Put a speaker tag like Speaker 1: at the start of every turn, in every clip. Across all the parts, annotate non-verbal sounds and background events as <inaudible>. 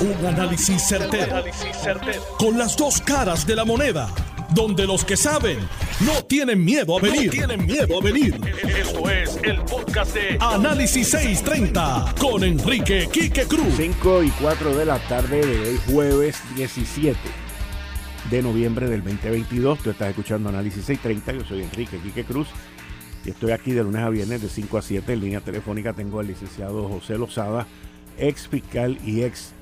Speaker 1: Un análisis certero, Con las dos caras de la moneda. Donde los que saben no tienen miedo a venir. tienen miedo a venir. Esto es el podcast de Análisis 630 con Enrique Quique Cruz.
Speaker 2: 5 y 4 de la tarde de hoy, jueves 17 de noviembre del 2022. Tú estás escuchando Análisis 630. Yo soy Enrique Quique Cruz. Y estoy aquí de lunes a viernes de 5 a 7 en línea telefónica. Tengo al licenciado José Lozada, ex fiscal y ex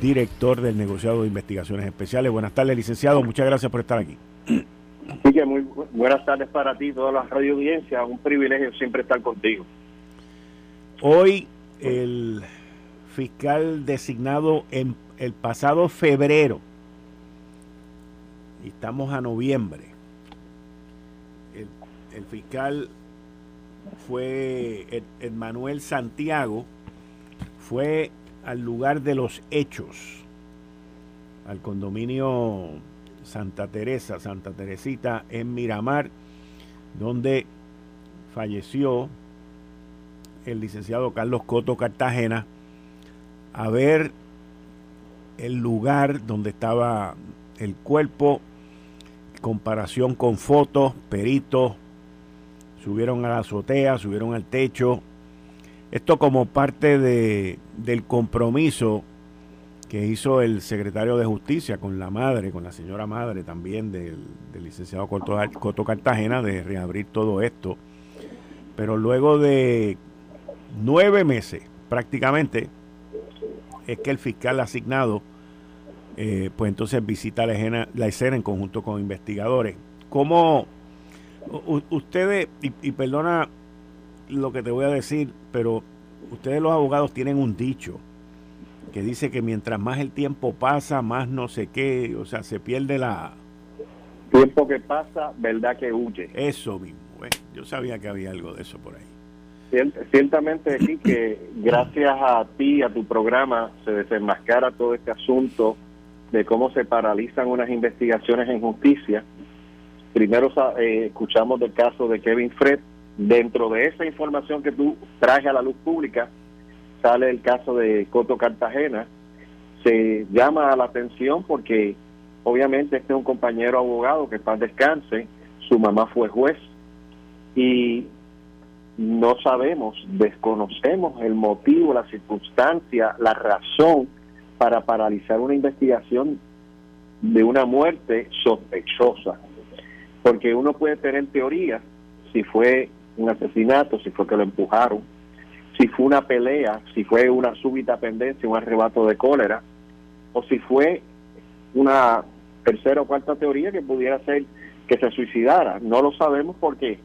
Speaker 2: director del negociado de investigaciones especiales. Buenas tardes, licenciado. Muchas gracias por estar aquí.
Speaker 3: Sí, que muy buenas tardes para ti, toda la radio audiencia. Un privilegio siempre estar contigo.
Speaker 2: Hoy el fiscal designado en el pasado febrero, y estamos a noviembre, el, el fiscal fue Manuel Santiago, fue al lugar de los hechos, al condominio Santa Teresa, Santa Teresita en Miramar, donde falleció el licenciado Carlos Coto Cartagena, a ver el lugar donde estaba el cuerpo, comparación con fotos, peritos, subieron a la azotea, subieron al techo, esto como parte de, del compromiso que hizo el secretario de Justicia con la madre, con la señora madre también del, licenciado Coto, Cartagena, de reabrir todo esto. Pero luego de nueve meses prácticamente, es que el fiscal asignado, eh, pues entonces visita la escena, la escena en conjunto con investigadores. ¿Cómo ustedes, y perdona lo que te voy a decir, pero ustedes los abogados tienen un dicho que dice que mientras más el tiempo pasa, más no sé qué, o sea, se pierde la...
Speaker 3: Tiempo que pasa, verdad que huye.
Speaker 2: Eso mismo, ¿eh? yo sabía que había algo de eso por ahí.
Speaker 3: Ciertamente aquí <coughs> que gracias a ti, a tu programa, se desenmascara todo este asunto de cómo se paralizan unas investigaciones en justicia. Primero eh, escuchamos del caso de Kevin Fred, Dentro de esa información que tú traes a la luz pública, sale el caso de Coto Cartagena. Se llama la atención porque obviamente este es un compañero abogado que para descanse, su mamá fue juez y no sabemos, desconocemos el motivo, la circunstancia, la razón para paralizar una investigación de una muerte sospechosa. Porque uno puede tener teorías si fue un asesinato, si fue que lo empujaron, si fue una pelea, si fue una súbita pendencia, un arrebato de cólera, o si fue una tercera o cuarta teoría que pudiera ser que se suicidara. No lo sabemos porque,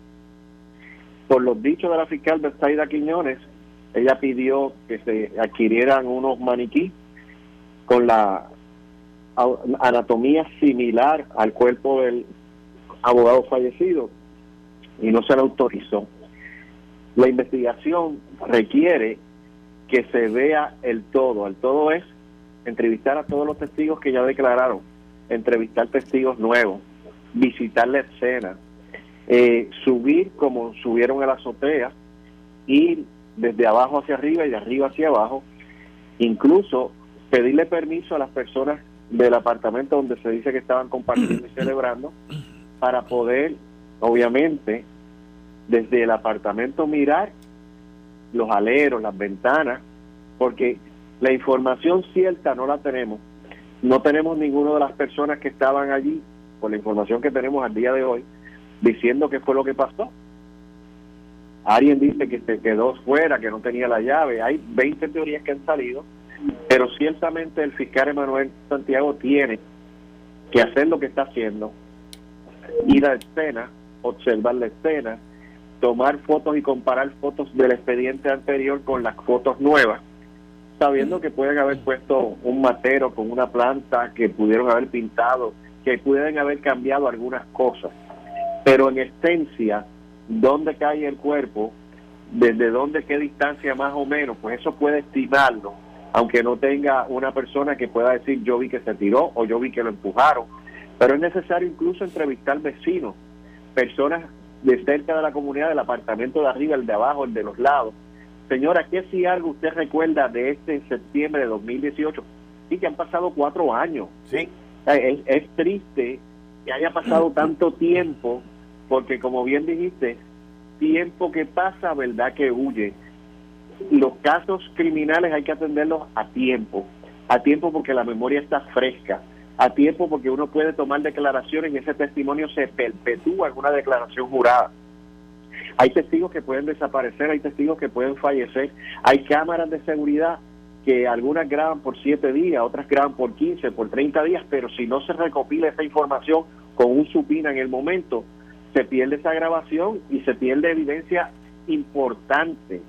Speaker 3: por los dichos de la fiscal Bersaida Quiñones, ella pidió que se adquirieran unos maniquí con la anatomía similar al cuerpo del abogado fallecido y no se le autorizó. La investigación requiere que se vea el todo. El todo es entrevistar a todos los testigos que ya declararon, entrevistar testigos nuevos, visitar la escena, eh, subir como subieron a la azotea, ir desde abajo hacia arriba y de arriba hacia abajo, incluso pedirle permiso a las personas del apartamento donde se dice que estaban compartiendo y <clears throat> celebrando para poder obviamente, desde el apartamento mirar los aleros, las ventanas, porque la información cierta no la tenemos. No tenemos ninguna de las personas que estaban allí, por la información que tenemos al día de hoy, diciendo qué fue lo que pasó. Alguien dice que se quedó fuera, que no tenía la llave. Hay 20 teorías que han salido, pero ciertamente el fiscal Emanuel Santiago tiene que hacer lo que está haciendo, ir a escena, observar la escena, tomar fotos y comparar fotos del expediente anterior con las fotos nuevas, sabiendo que pueden haber puesto un matero con una planta, que pudieron haber pintado, que pueden haber cambiado algunas cosas. Pero en esencia, ¿dónde cae el cuerpo? ¿Desde dónde, qué distancia más o menos? Pues eso puede estimarlo, aunque no tenga una persona que pueda decir yo vi que se tiró o yo vi que lo empujaron. Pero es necesario incluso entrevistar vecinos personas de cerca de la comunidad, del apartamento de arriba, el de abajo, el de los lados. Señora, ¿qué si algo usted recuerda de este septiembre de 2018? y que han pasado cuatro años. ¿sí? Es, es triste que haya pasado <clears throat> tanto tiempo, porque como bien dijiste, tiempo que pasa, verdad que huye. Los casos criminales hay que atenderlos a tiempo, a tiempo porque la memoria está fresca, a tiempo porque uno puede tomar declaraciones y ese testimonio se perpetúa en una declaración jurada. Hay testigos que pueden desaparecer, hay testigos que pueden fallecer, hay cámaras de seguridad que algunas graban por siete días, otras graban por 15, por 30 días, pero si no se recopila esa información con un supina en el momento, se pierde esa grabación y se pierde evidencia importante,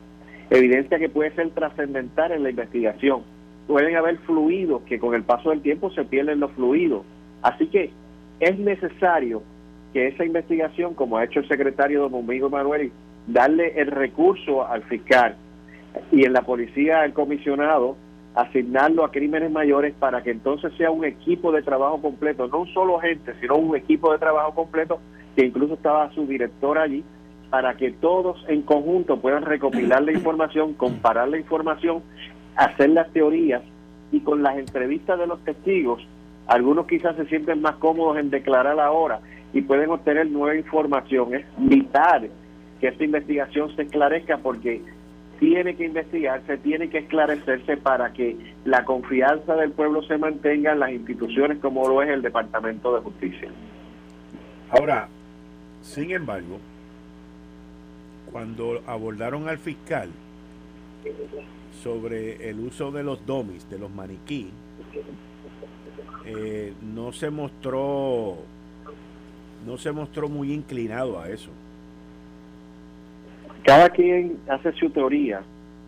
Speaker 3: evidencia que puede ser trascendental en la investigación. Pueden haber fluidos que con el paso del tiempo se pierden los fluidos. Así que es necesario que esa investigación, como ha hecho el secretario don Domingo Manuel, darle el recurso al fiscal y en la policía al comisionado, asignarlo a crímenes mayores para que entonces sea un equipo de trabajo completo, no un solo agente, sino un equipo de trabajo completo, que incluso estaba su director allí, para que todos en conjunto puedan recopilar la información, comparar la información, hacer las teorías y con las entrevistas de los testigos, algunos quizás se sienten más cómodos en declarar ahora y pueden obtener nueva información. Es vital que esta investigación se esclarezca porque tiene que investigarse, tiene que esclarecerse para que la confianza del pueblo se mantenga en las instituciones como lo es el Departamento de Justicia.
Speaker 2: Ahora, sin embargo, cuando abordaron al fiscal sobre el uso de los domis, de los maniquí, eh, no se mostró no se mostró muy inclinado a eso.
Speaker 3: Cada quien hace su teoría,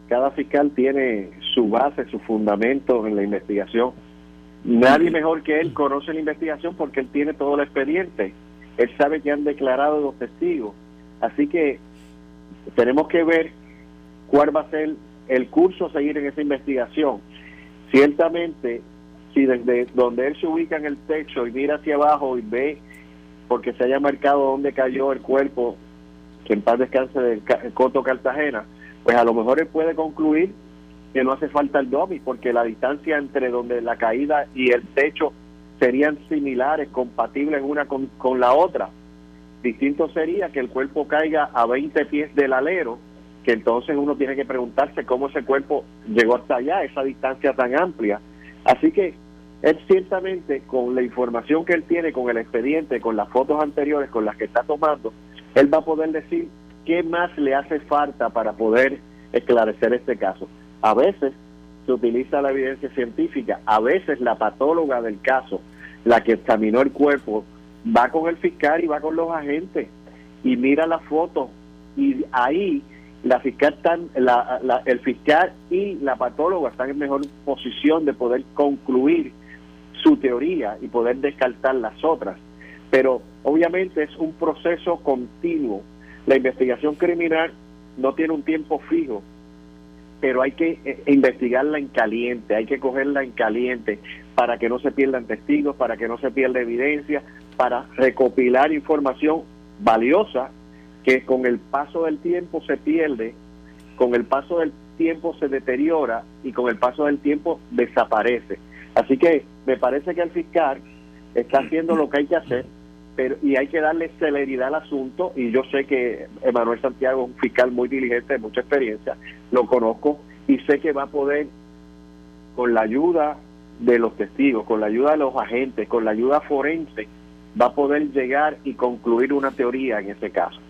Speaker 3: cada fiscal tiene su base, su fundamento en la investigación. Nadie mejor que él conoce la investigación porque él tiene todo el expediente. Él sabe que han declarado los testigos. Así que tenemos que ver cuál va a ser el curso a seguir en esa investigación. Ciertamente, si desde donde él se ubica en el techo y mira hacia abajo y ve porque se haya marcado dónde cayó el cuerpo, que en paz descanse del Coto Cartagena, pues a lo mejor él puede concluir que no hace falta el DOMI, porque la distancia entre donde la caída y el techo serían similares, compatibles una con, con la otra. Distinto sería que el cuerpo caiga a 20 pies del alero, que entonces uno tiene que preguntarse cómo ese cuerpo llegó hasta allá, esa distancia tan amplia. Así que él ciertamente con la información que él tiene, con el expediente, con las fotos anteriores, con las que está tomando, él va a poder decir qué más le hace falta para poder esclarecer este caso. A veces se utiliza la evidencia científica, a veces la patóloga del caso, la que examinó el cuerpo, va con el fiscal y va con los agentes y mira la foto y ahí la fiscal están, la, el fiscal y la patóloga están en mejor posición de poder concluir su teoría y poder descartar las otras. Pero obviamente es un proceso continuo. La investigación criminal no tiene un tiempo fijo, pero hay que eh, investigarla en caliente, hay que cogerla en caliente para que no se pierdan testigos, para que no se pierda evidencia, para recopilar información valiosa que con el paso del tiempo se pierde, con el paso del tiempo se deteriora y con el paso del tiempo desaparece. Así que me parece que el fiscal está haciendo lo que hay que hacer, pero y hay que darle celeridad al asunto y yo sé que Emanuel Santiago es un fiscal muy diligente, de mucha experiencia, lo conozco y sé que va a poder con la ayuda de los testigos, con la ayuda de los agentes, con la ayuda forense, va a poder llegar y concluir una teoría en ese caso.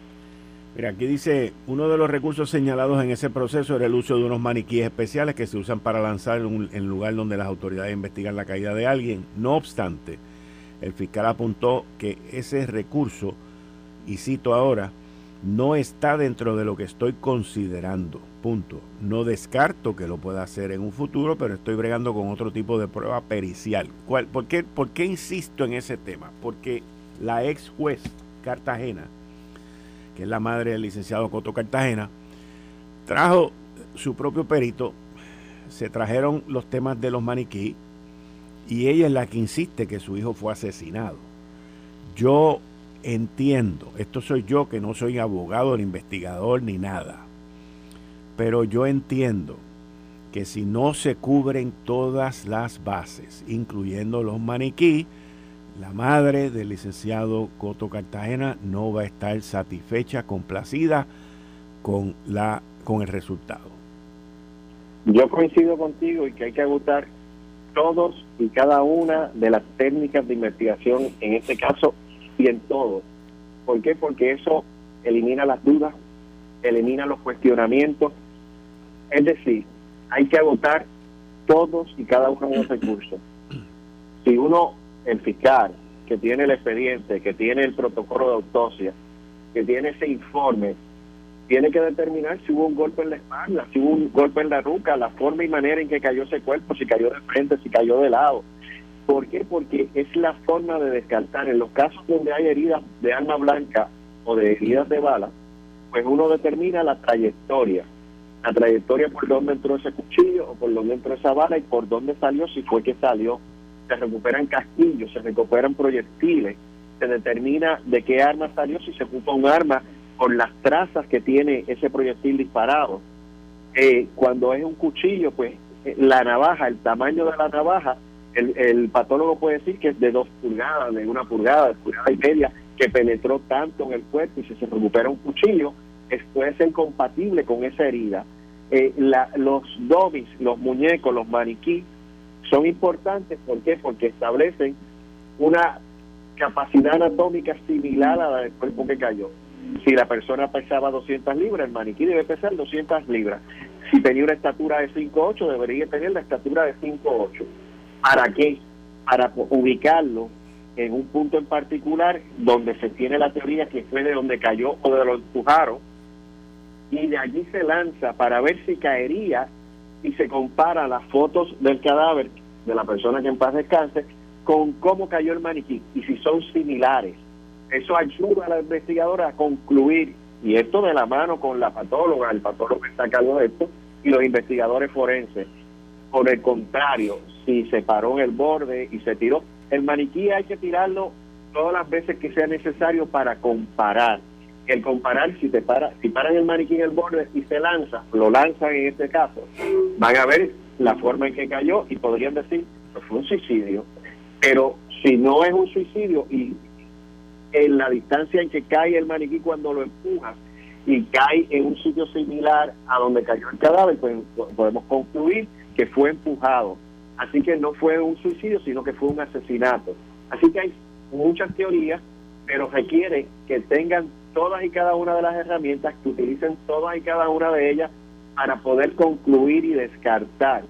Speaker 2: Mira, aquí dice, uno de los recursos señalados en ese proceso era el uso de unos maniquíes especiales que se usan para lanzar en el lugar donde las autoridades investigan la caída de alguien. No obstante, el fiscal apuntó que ese recurso, y cito ahora, no está dentro de lo que estoy considerando. Punto. No descarto que lo pueda hacer en un futuro, pero estoy bregando con otro tipo de prueba pericial. ¿Cuál, por, qué, ¿Por qué insisto en ese tema? Porque la ex juez Cartagena que es la madre del licenciado Coto Cartagena, trajo su propio perito, se trajeron los temas de los maniquí y ella es la que insiste que su hijo fue asesinado. Yo entiendo, esto soy yo que no soy abogado ni investigador ni nada, pero yo entiendo que si no se cubren todas las bases, incluyendo los maniquí, la madre del licenciado Coto Cartagena no va a estar satisfecha, complacida con, la, con el resultado.
Speaker 3: Yo coincido contigo y que hay que agotar todos y cada una de las técnicas de investigación en este caso y en todo. ¿Por qué? Porque eso elimina las dudas, elimina los cuestionamientos. Es decir, hay que agotar todos y cada uno de los recursos. Si uno, el fiscal, que tiene el expediente, que tiene el protocolo de autopsia, que tiene ese informe, tiene que determinar si hubo un golpe en la espalda, si hubo un golpe en la nuca, la forma y manera en que cayó ese cuerpo, si cayó de frente, si cayó de lado. ¿Por qué? Porque es la forma de descartar. En los casos donde hay heridas de arma blanca o de heridas de bala, pues uno determina la trayectoria la trayectoria por dónde entró ese cuchillo o por dónde entró esa bala y por dónde salió, si fue que salió. Se recuperan casquillos, se recuperan proyectiles, se determina de qué arma salió, si se ocupa un arma por las trazas que tiene ese proyectil disparado. Eh, cuando es un cuchillo, pues eh, la navaja, el tamaño de la navaja, el, el patólogo puede decir que es de dos pulgadas, de una pulgada, de pulgada y media, que penetró tanto en el cuerpo y si se recupera un cuchillo, puede ser compatible con esa herida. Eh, los domis, los muñecos, los maniquí, son importantes. ¿Por qué? Porque establecen una capacidad anatómica similar a la del cuerpo que cayó. Si la persona pesaba 200 libras, el maniquí debe pesar 200 libras. Si tenía una estatura de 5'8, debería tener la estatura de 5'8. ¿Para qué? Para ubicarlo en un punto en particular donde se tiene la teoría que fue de donde cayó o de lo empujaron y de allí se lanza para ver si caería y se compara las fotos del cadáver de la persona que en paz descanse con cómo cayó el maniquí y si son similares. Eso ayuda a la investigadora a concluir, y esto de la mano con la patóloga, el patólogo está a cargo de esto, y los investigadores forenses. Por el contrario, si se paró en el borde y se tiró, el maniquí hay que tirarlo todas las veces que sea necesario para comparar el comparar si te para, si paran el maniquí en el borde y se lanza, lo lanzan en este caso, van a ver la forma en que cayó y podrían decir que fue un suicidio. Pero si no es un suicidio y en la distancia en que cae el maniquí cuando lo empujas y cae en un sitio similar a donde cayó el cadáver, pues podemos concluir que fue empujado. Así que no fue un suicidio, sino que fue un asesinato. Así que hay muchas teorías, pero requiere que tengan todas y cada una de las herramientas, que utilicen todas y cada una de ellas para poder concluir y descartar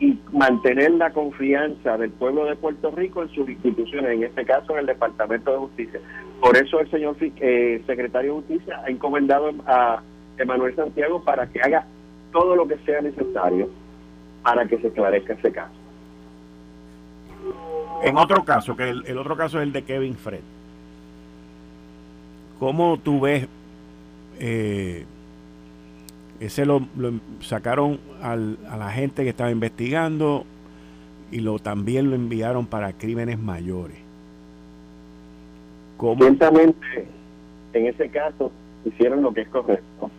Speaker 3: y mantener la confianza del pueblo de Puerto Rico en sus instituciones, en este caso en el Departamento de Justicia. Por eso el señor eh, secretario de Justicia ha encomendado a Emanuel Santiago para que haga todo lo que sea necesario para que se esclarezca ese caso.
Speaker 2: En otro caso, que el, el otro caso es el de Kevin Fred ¿Cómo tú ves? Eh, ese lo, sacaron al, a la gente que estaba investigando y lo también lo enviaron para crímenes mayores.
Speaker 3: ¿Cómo? Ciertamente, en ese caso, hicieron lo que es correcto.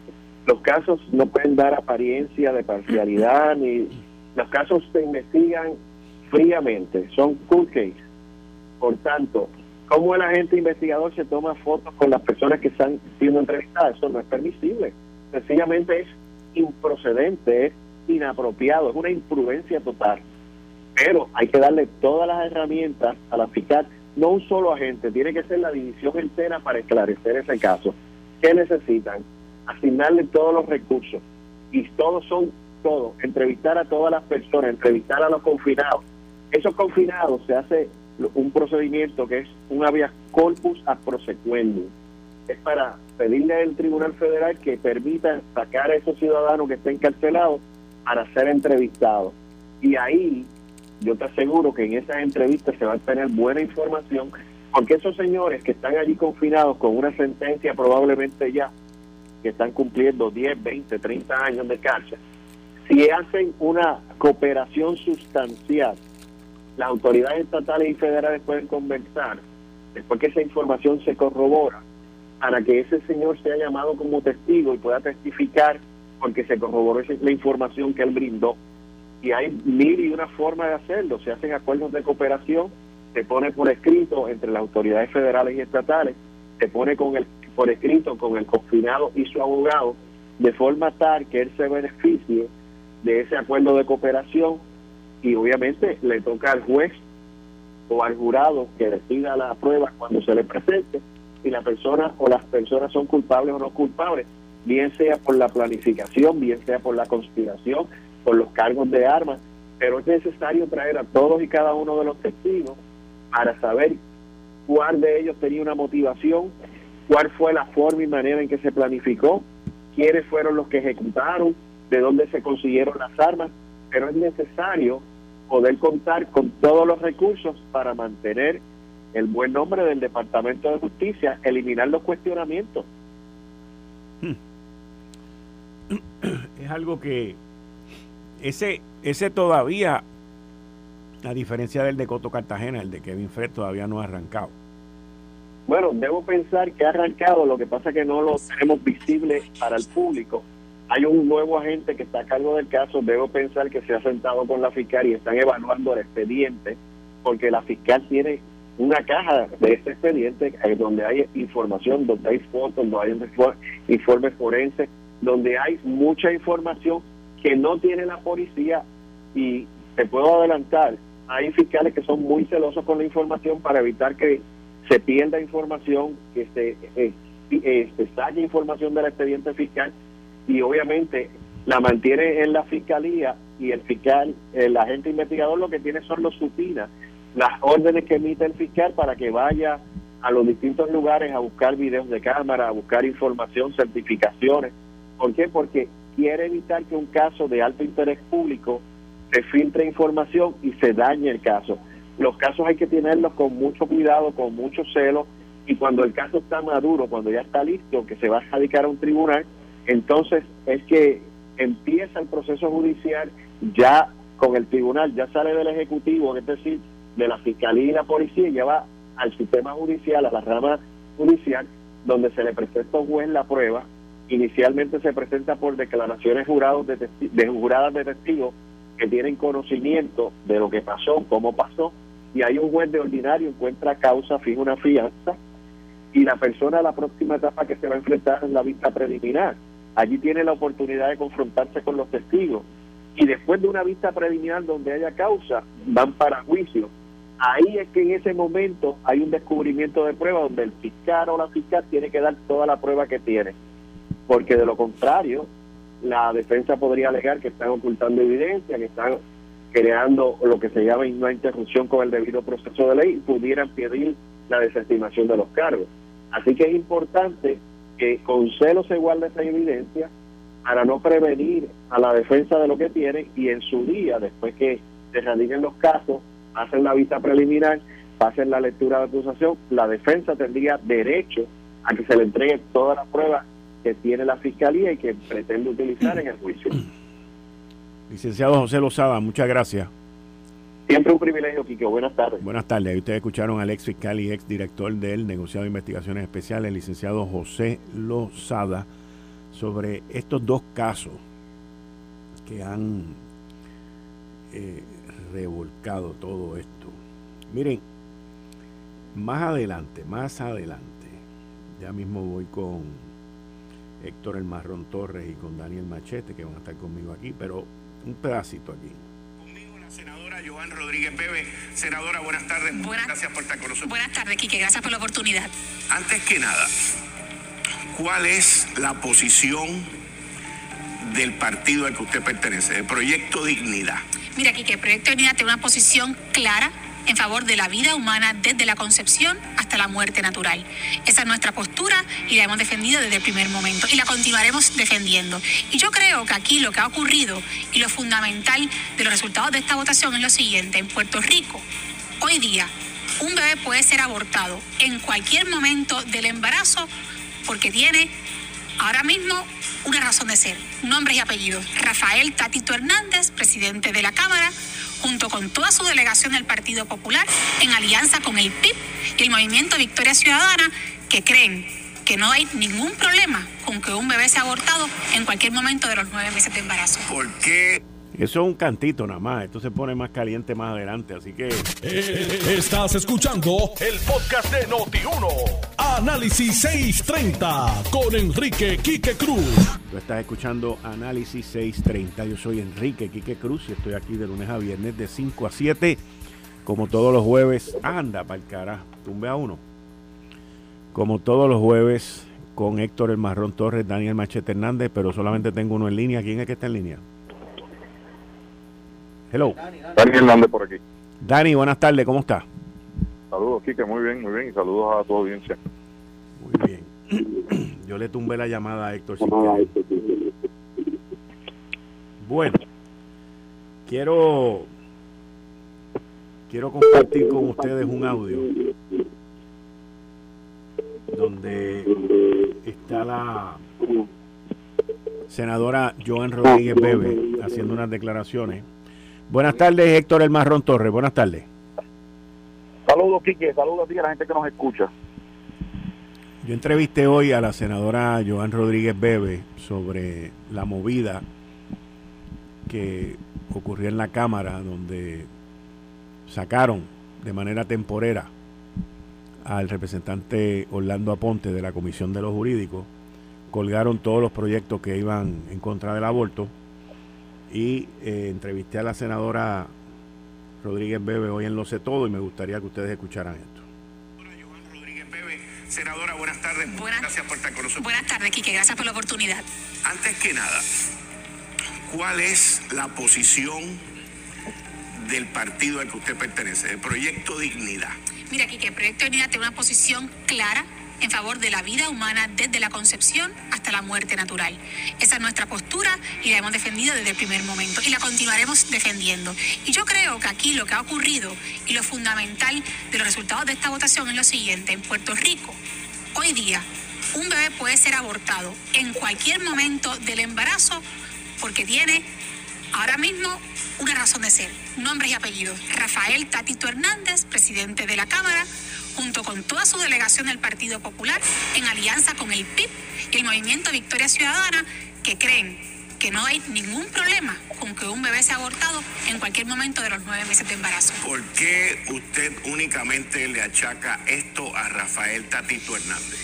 Speaker 3: Los casos no pueden dar apariencia de parcialidad, <clears throat> ni los casos se investigan fríamente, son cool case. Por tanto, cómo el agente investigador se toma fotos con las personas que están siendo entrevistadas. Eso no es permisible. Sencillamente es improcedente, es inapropiado, es una imprudencia total. Pero hay que darle todas las herramientas a la fiscal, no un solo agente, tiene que ser la división entera para esclarecer ese caso. ¿Qué necesitan? Asignarle todos los recursos. Y todos son todos. Entrevistar a todas las personas, entrevistar a los confinados. Esos confinados se hace un procedimiento que es un habeas corpus a prosecuendum. Es para pedirle al Tribunal Federal que permita sacar a esos ciudadanos que estén encarcelados para ser entrevistados. Y ahí yo te aseguro que en esas entrevistas se va a tener buena información, porque esos señores que están allí confinados con una sentencia probablemente ya, que están cumpliendo 10, 20, 30 años de cárcel, si hacen una cooperación sustancial las autoridades estatales y federales pueden conversar después que esa información se corrobora para que ese señor sea llamado como testigo y pueda testificar porque se corroboró la información que él brindó. y hay mil y una formas de hacerlo. Se hacen acuerdos de cooperación, se pone por escrito entre las autoridades federales y estatales, se pone con el por escrito con el confinado y su abogado, de forma tal que él se beneficie de ese acuerdo de cooperación y obviamente le toca al juez o al jurado que decida la prueba cuando se le presente si la persona o las personas son culpables o no culpables, bien sea por la planificación, bien sea por la conspiración, por los cargos de armas, pero es necesario traer a todos y cada uno de los testigos para saber cuál de ellos tenía una motivación, cuál fue la forma y manera en que se planificó, quiénes fueron los que ejecutaron, de dónde se consiguieron las armas, pero es necesario poder contar con todos los recursos para mantener el buen nombre del Departamento de Justicia, eliminar los cuestionamientos. Hmm.
Speaker 2: Es algo que ese, ese todavía, a diferencia del de Coto Cartagena, el de Kevin Fred todavía no ha arrancado.
Speaker 3: Bueno, debo pensar que ha arrancado, lo que pasa es que no lo tenemos visible para el público. Hay un nuevo agente que está a cargo del caso, debo pensar que se ha sentado con la fiscal y están evaluando el expediente, porque la fiscal tiene una caja de este expediente donde hay información, donde hay fotos, donde hay informes forenses, donde hay mucha información que no tiene la policía. Y te puedo adelantar, hay fiscales que son muy celosos con la información para evitar que se pierda información, que se, eh, se saque información del expediente fiscal. Y obviamente la mantiene en la fiscalía y el fiscal, el agente investigador lo que tiene son los supinas, las órdenes que emite el fiscal para que vaya a los distintos lugares a buscar videos de cámara, a buscar información, certificaciones. ¿Por qué? Porque quiere evitar que un caso de alto interés público se filtre información y se dañe el caso. Los casos hay que tenerlos con mucho cuidado, con mucho celo, y cuando el caso está maduro, cuando ya está listo, que se va a radicar a un tribunal, entonces es que empieza el proceso judicial ya con el tribunal, ya sale del Ejecutivo, es decir, de la Fiscalía y la Policía, y ya va al sistema judicial, a la rama judicial, donde se le presenta a un juez la prueba, inicialmente se presenta por declaraciones jurados de, de juradas de testigos que tienen conocimiento de lo que pasó, cómo pasó, y hay un juez de ordinario encuentra causa, fija una fianza, y la persona a la próxima etapa que se va a enfrentar es la vista preliminar. Allí tiene la oportunidad de confrontarse con los testigos. Y después de una vista preliminar donde haya causa, van para juicio. Ahí es que en ese momento hay un descubrimiento de prueba donde el fiscal o la fiscal tiene que dar toda la prueba que tiene porque de lo contrario, la defensa podría alegar que están ocultando evidencia, que están creando lo que se llama una interrupción con el debido proceso de ley y pudieran pedir la desestimación de los cargos. Así que es importante que con celo se guarde esa evidencia para no prevenir a la defensa de lo que tiene y en su día, después que se radiquen los casos, hacen la vista preliminar, pasen la lectura de acusación, la defensa tendría derecho a que se le entregue toda la prueba que tiene la Fiscalía y que pretende utilizar en el juicio.
Speaker 2: Licenciado José Lozada, muchas gracias.
Speaker 3: Siempre un privilegio, Kiko. Buenas tardes.
Speaker 2: Buenas tardes. Ustedes escucharon al ex fiscal y ex director del negociado de investigaciones especiales, el licenciado José Lozada, sobre estos dos casos que han eh, revolcado todo esto. Miren, más adelante, más adelante, ya mismo voy con Héctor El Marrón Torres y con Daniel Machete, que van a estar conmigo aquí, pero un pedacito aquí.
Speaker 4: Conmigo la senadora Joan Rodríguez Bebe. Senadora, buenas tardes.
Speaker 5: Buenas,
Speaker 4: gracias por estar con nosotros.
Speaker 5: Buenas tardes, Quique. Gracias por la oportunidad.
Speaker 4: Antes que nada, ¿cuál es la posición del partido al que usted pertenece, del Proyecto Dignidad?
Speaker 5: Mira, Quique, el Proyecto Dignidad tiene una posición clara en favor de la vida humana desde la concepción hasta la muerte natural. Esa es nuestra postura y la hemos defendido desde el primer momento y la continuaremos defendiendo. Y yo creo que aquí lo que ha ocurrido y lo fundamental de los resultados de esta votación es lo siguiente. En Puerto Rico, hoy día, un bebé puede ser abortado en cualquier momento del embarazo porque tiene ahora mismo una razón de ser, nombres y apellidos. Rafael Tatito Hernández, presidente de la Cámara, junto con toda su delegación del Partido Popular, en alianza con el PIB y el Movimiento Victoria Ciudadana, que creen que no hay ningún problema con que un bebé sea abortado en cualquier momento de los nueve meses de embarazo.
Speaker 4: ¿Por qué?
Speaker 2: Eso es un cantito nada más. Esto se pone más caliente más adelante. Así que.
Speaker 1: Eh, estás escuchando el podcast de Noti1. Análisis 630 con Enrique Quique Cruz.
Speaker 2: Tú estás escuchando Análisis 630. Yo soy Enrique Quique Cruz y estoy aquí de lunes a viernes de 5 a 7. Como todos los jueves. Anda, para el carajo. Tumbe a uno. Como todos los jueves con Héctor El Marrón Torres, Daniel Machete Hernández, pero solamente tengo uno en línea. ¿Quién es que está en línea? Hello.
Speaker 6: Dani Hernández por aquí.
Speaker 2: Dani, buenas tardes, ¿cómo está?
Speaker 6: Saludos, Kike, muy bien, muy bien, y saludos a tu audiencia.
Speaker 2: Muy bien. <clears throat> Yo le tumbé la llamada a Héctor. bueno, quiero quiero compartir con ustedes un audio donde está la senadora Joan Rodríguez Bebe haciendo unas declaraciones Buenas tardes, Héctor El Marrón Torres. Buenas tardes.
Speaker 6: Saludos, Quique. Saludos a ti a la gente que nos escucha.
Speaker 2: Yo entrevisté hoy a la senadora Joan Rodríguez Bebe sobre la movida que ocurrió en la Cámara, donde sacaron de manera temporera al representante Orlando Aponte de la Comisión de los Jurídicos, colgaron todos los proyectos que iban en contra del aborto y eh, entrevisté a la senadora Rodríguez Bebe hoy en Lo Sé Todo y me gustaría que ustedes escucharan esto.
Speaker 4: Rodríguez Bebe, senadora, buenas tardes. Buenas, gracias por estar con nosotros.
Speaker 5: Buenas tardes, Quique. Gracias por la oportunidad.
Speaker 4: Antes que nada, ¿cuál es la posición del partido al que usted pertenece, el Proyecto Dignidad?
Speaker 5: Mira, Quique, el Proyecto Dignidad tiene una posición clara en favor de la vida humana desde la concepción hasta la muerte natural. Esa es nuestra postura y la hemos defendido desde el primer momento y la continuaremos defendiendo. Y yo creo que aquí lo que ha ocurrido y lo fundamental de los resultados de esta votación es lo siguiente. En Puerto Rico, hoy día, un bebé puede ser abortado en cualquier momento del embarazo porque tiene ahora mismo una razón de ser, nombres y apellidos. Rafael Tatito Hernández, presidente de la Cámara, junto con toda su delegación del Partido Popular, en alianza con el PIB y el Movimiento Victoria Ciudadana, que creen que no hay ningún problema con que un bebé sea abortado en cualquier momento de los nueve meses de embarazo.
Speaker 4: ¿Por qué usted únicamente le achaca esto a Rafael Tatito Hernández?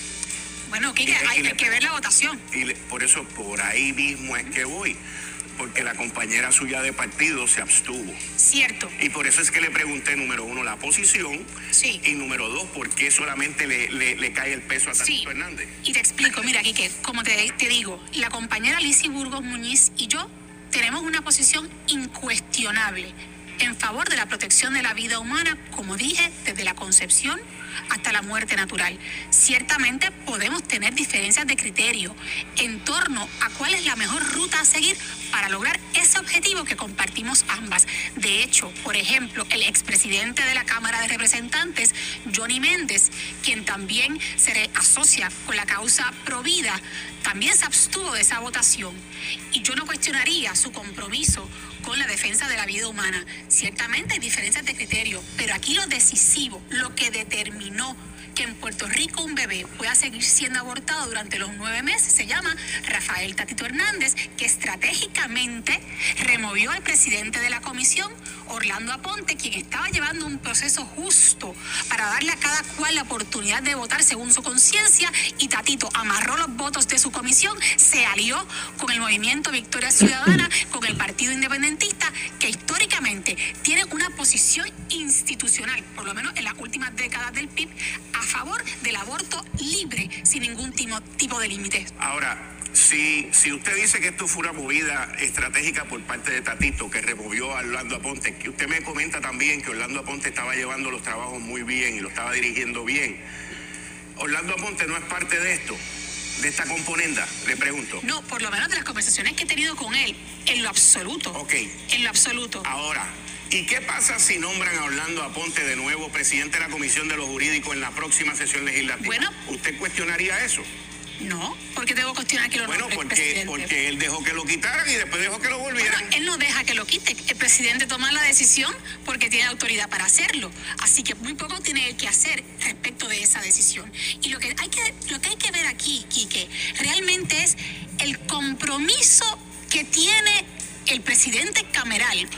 Speaker 5: Bueno, hay, que ver la votación.
Speaker 4: Y por eso por ahí mismo es que voy porque la compañera suya de partido se abstuvo.
Speaker 5: Cierto.
Speaker 4: Y por eso es que le pregunté, número uno, la posición.
Speaker 5: Sí.
Speaker 4: Y número dos, ¿por qué solamente le, cae el peso a Tatito Hernández?
Speaker 5: Y te explico, mira, Quique, como te, te digo, la compañera Lizy Burgos Muñiz y yo tenemos una posición incuestionable en favor de la protección de la vida humana, como dije, desde la concepción hasta la muerte natural. Ciertamente podemos tener diferencias de criterio en torno a cuál es la mejor ruta a seguir para lograr ese objetivo que compartimos ambas. De hecho, por ejemplo, el expresidente de la Cámara de Representantes, Johnny Méndez, quien también se asocia con la causa Provida, también se abstuvo de esa votación. Y yo no cuestionaría su compromiso con la defensa de la vida humana. Ciertamente hay diferencias de criterio, pero aquí lo decisivo, lo que determinó que en Puerto Rico un bebé pueda seguir siendo abortado durante los nueve meses. Se llama Rafael Tatito Hernández, que estratégicamente removió al presidente de la comisión, Orlando Aponte, quien estaba llevando un proceso justo para darle a cada cual la oportunidad de votar según su conciencia, y Tatito amarró los votos de su comisión, se alió con el movimiento Victoria Ciudadana, <clears throat> con el Partido Independentista, que históricamente tiene una posición institucional, por lo menos en las tipo, de límite.
Speaker 4: Ahora, si, si usted dice que esto fue una movida estratégica por parte de Tatito, que removió a Orlando Aponte, que usted me comenta también que Orlando Aponte estaba llevando los trabajos muy bien y lo estaba dirigiendo bien. Orlando Aponte no es parte de esto, de esta componenda, le pregunto.
Speaker 5: No, por lo menos de las conversaciones que he tenido con él, en lo absoluto.
Speaker 4: Ok.
Speaker 5: En lo absoluto.
Speaker 4: Ahora, ¿Y qué pasa si nombran a Orlando Aponte de nuevo presidente de la Comisión de los Jurídicos en la próxima sesión legislativa?
Speaker 5: Bueno.
Speaker 4: ¿Usted cuestionaría eso?
Speaker 5: No, porque debo cuestionar que lo
Speaker 4: Bueno, porque, porque él dejó que lo quitaran y después dejó que lo volvieran.
Speaker 5: él no deja que lo quite. El presidente toma la decisión porque tiene autoridad para hacerlo. Así que muy poco tiene él que hacer respecto de esa decisión. Y lo que hay que, lo que, hay que ver aquí, Quique, realmente es el compromiso que tiene el presidente Cameral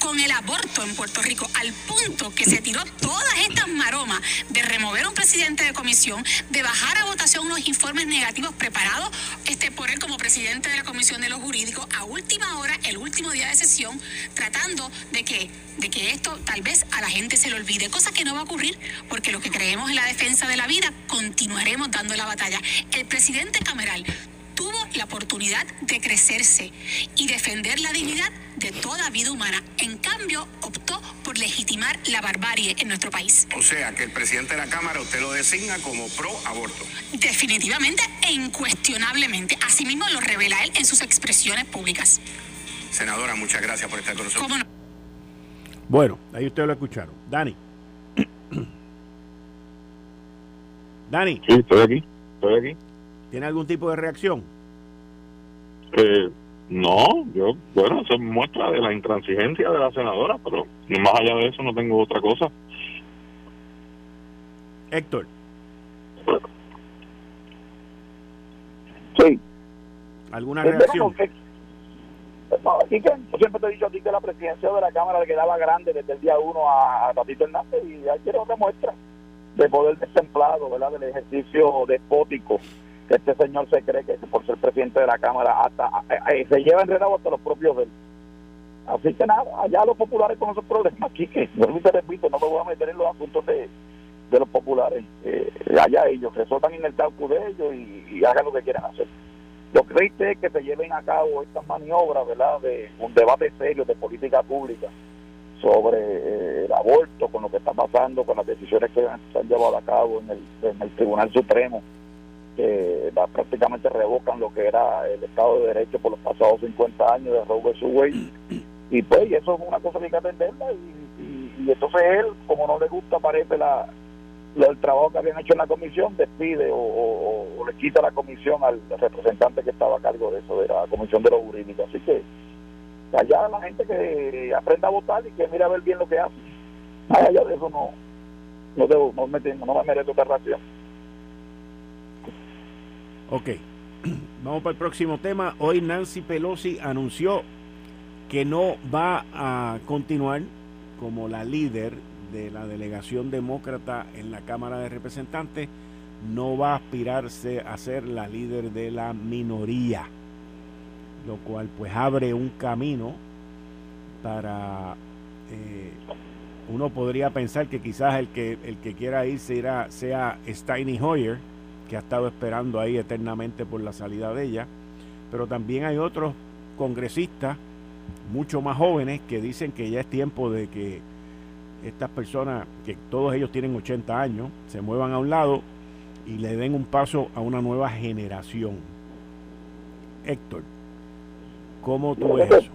Speaker 5: con el aborto en Puerto Rico, al punto que se tiró todas estas maromas de remover a un presidente de comisión, de bajar a votación unos informes negativos preparados este, por él como presidente de la Comisión de los Jurídicos a última hora, el último día de sesión, tratando de que, de que esto tal vez a la gente se le olvide, cosa que no va a ocurrir, porque los que creemos en la defensa de la vida continuaremos dando la batalla. El presidente Cameral tuvo la oportunidad de crecerse y defender la dignidad de toda vida humana. En cambio, optó por legitimar la barbarie en nuestro país.
Speaker 4: O sea, que el presidente de la Cámara usted lo designa como pro aborto.
Speaker 5: Definitivamente e incuestionablemente. Asimismo lo revela él en sus expresiones públicas.
Speaker 4: Senadora, muchas gracias por estar con nosotros. No?
Speaker 2: Bueno, ahí ustedes lo escucharon. Dani. <clears throat> Dani.
Speaker 7: Sí, estoy aquí. Estoy aquí.
Speaker 2: ¿Tiene algún tipo de reacción?
Speaker 7: Eh, no, yo, bueno, eso muestra de la intransigencia de la senadora, pero más allá de eso no tengo otra cosa.
Speaker 2: Héctor.
Speaker 6: Sí.
Speaker 2: ¿Alguna reacción?
Speaker 6: No, aquí que, yo siempre te he dicho a ti que la presidencia de la Cámara le quedaba grande desde el día uno a, a Tatito Hernández y ahí quiero otra muestra de poder destemplado, ¿verdad? Del ejercicio despótico este señor se cree que por ser presidente de la Cámara hasta eh, eh, se lleva enredado hasta los propios de. Así que nada, allá los populares con esos problemas, aquí que yo te repito, no me voy a meter en los asuntos de, de los populares, eh, allá ellos resuelvan en el talco de ellos y, hagan lo que quieran hacer. Lo que triste que se lleven a cabo estas maniobras, ¿verdad?, de un debate serio de política pública sobre el aborto, con lo que está pasando, con las decisiones que se han llevado a cabo en el, en el Tribunal Supremo que prácticamente revocan lo que era el Estado de Derecho por los pasados 50 años de Roe vs. Wade. <clears throat> Y pues eso es una cosa que hay que atenderla y, y, entonces él, como no le gusta, parece la, el trabajo que habían hecho en la comisión, despide o, le quita la comisión al representante que estaba a cargo de eso, de la comisión de los jurídicos. Así que allá la gente que aprenda a votar y que mira a ver bien lo que hace. allá de eso no, no, debo, no, me, no me merece otra ración.
Speaker 2: Ok, <clears throat> vamos para el próximo tema. Hoy Nancy Pelosi anunció que no va a continuar como la líder de la delegación demócrata en la Cámara de Representantes, no va a aspirarse a ser la líder de la minoría, lo cual pues abre un camino para... Eh, uno podría pensar que quizás el que, el que quiera irse irá, sea Steiny Hoyer, que ha estado esperando ahí eternamente por la salida de ella, pero también hay otros congresistas mucho más jóvenes que dicen que ya es tiempo de que estas personas, que todos ellos tienen 80 años, se muevan a un lado y le den un paso a una nueva generación. Héctor, ¿cómo tú ves eso?